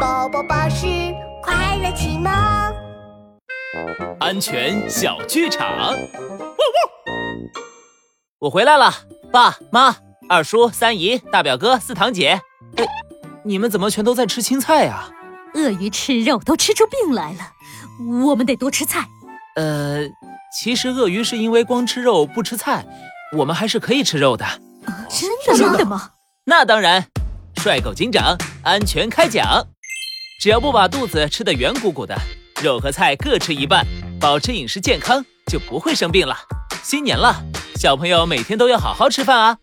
宝宝巴士快乐启蒙，安全小剧场。我回来了，爸妈、二叔、三姨、大表哥、四堂姐。哎，你们怎么全都在吃青菜呀？鳄鱼吃肉都吃出病来了，我们得多吃菜。呃，其实鳄鱼是因为光吃肉不吃菜，我们还是可以吃肉的。真的真的吗？那当然。帅狗警长，安全开讲。只要不把肚子吃得圆鼓鼓的，肉和菜各吃一半，保持饮食健康，就不会生病了。新年了，小朋友每天都要好好吃饭啊。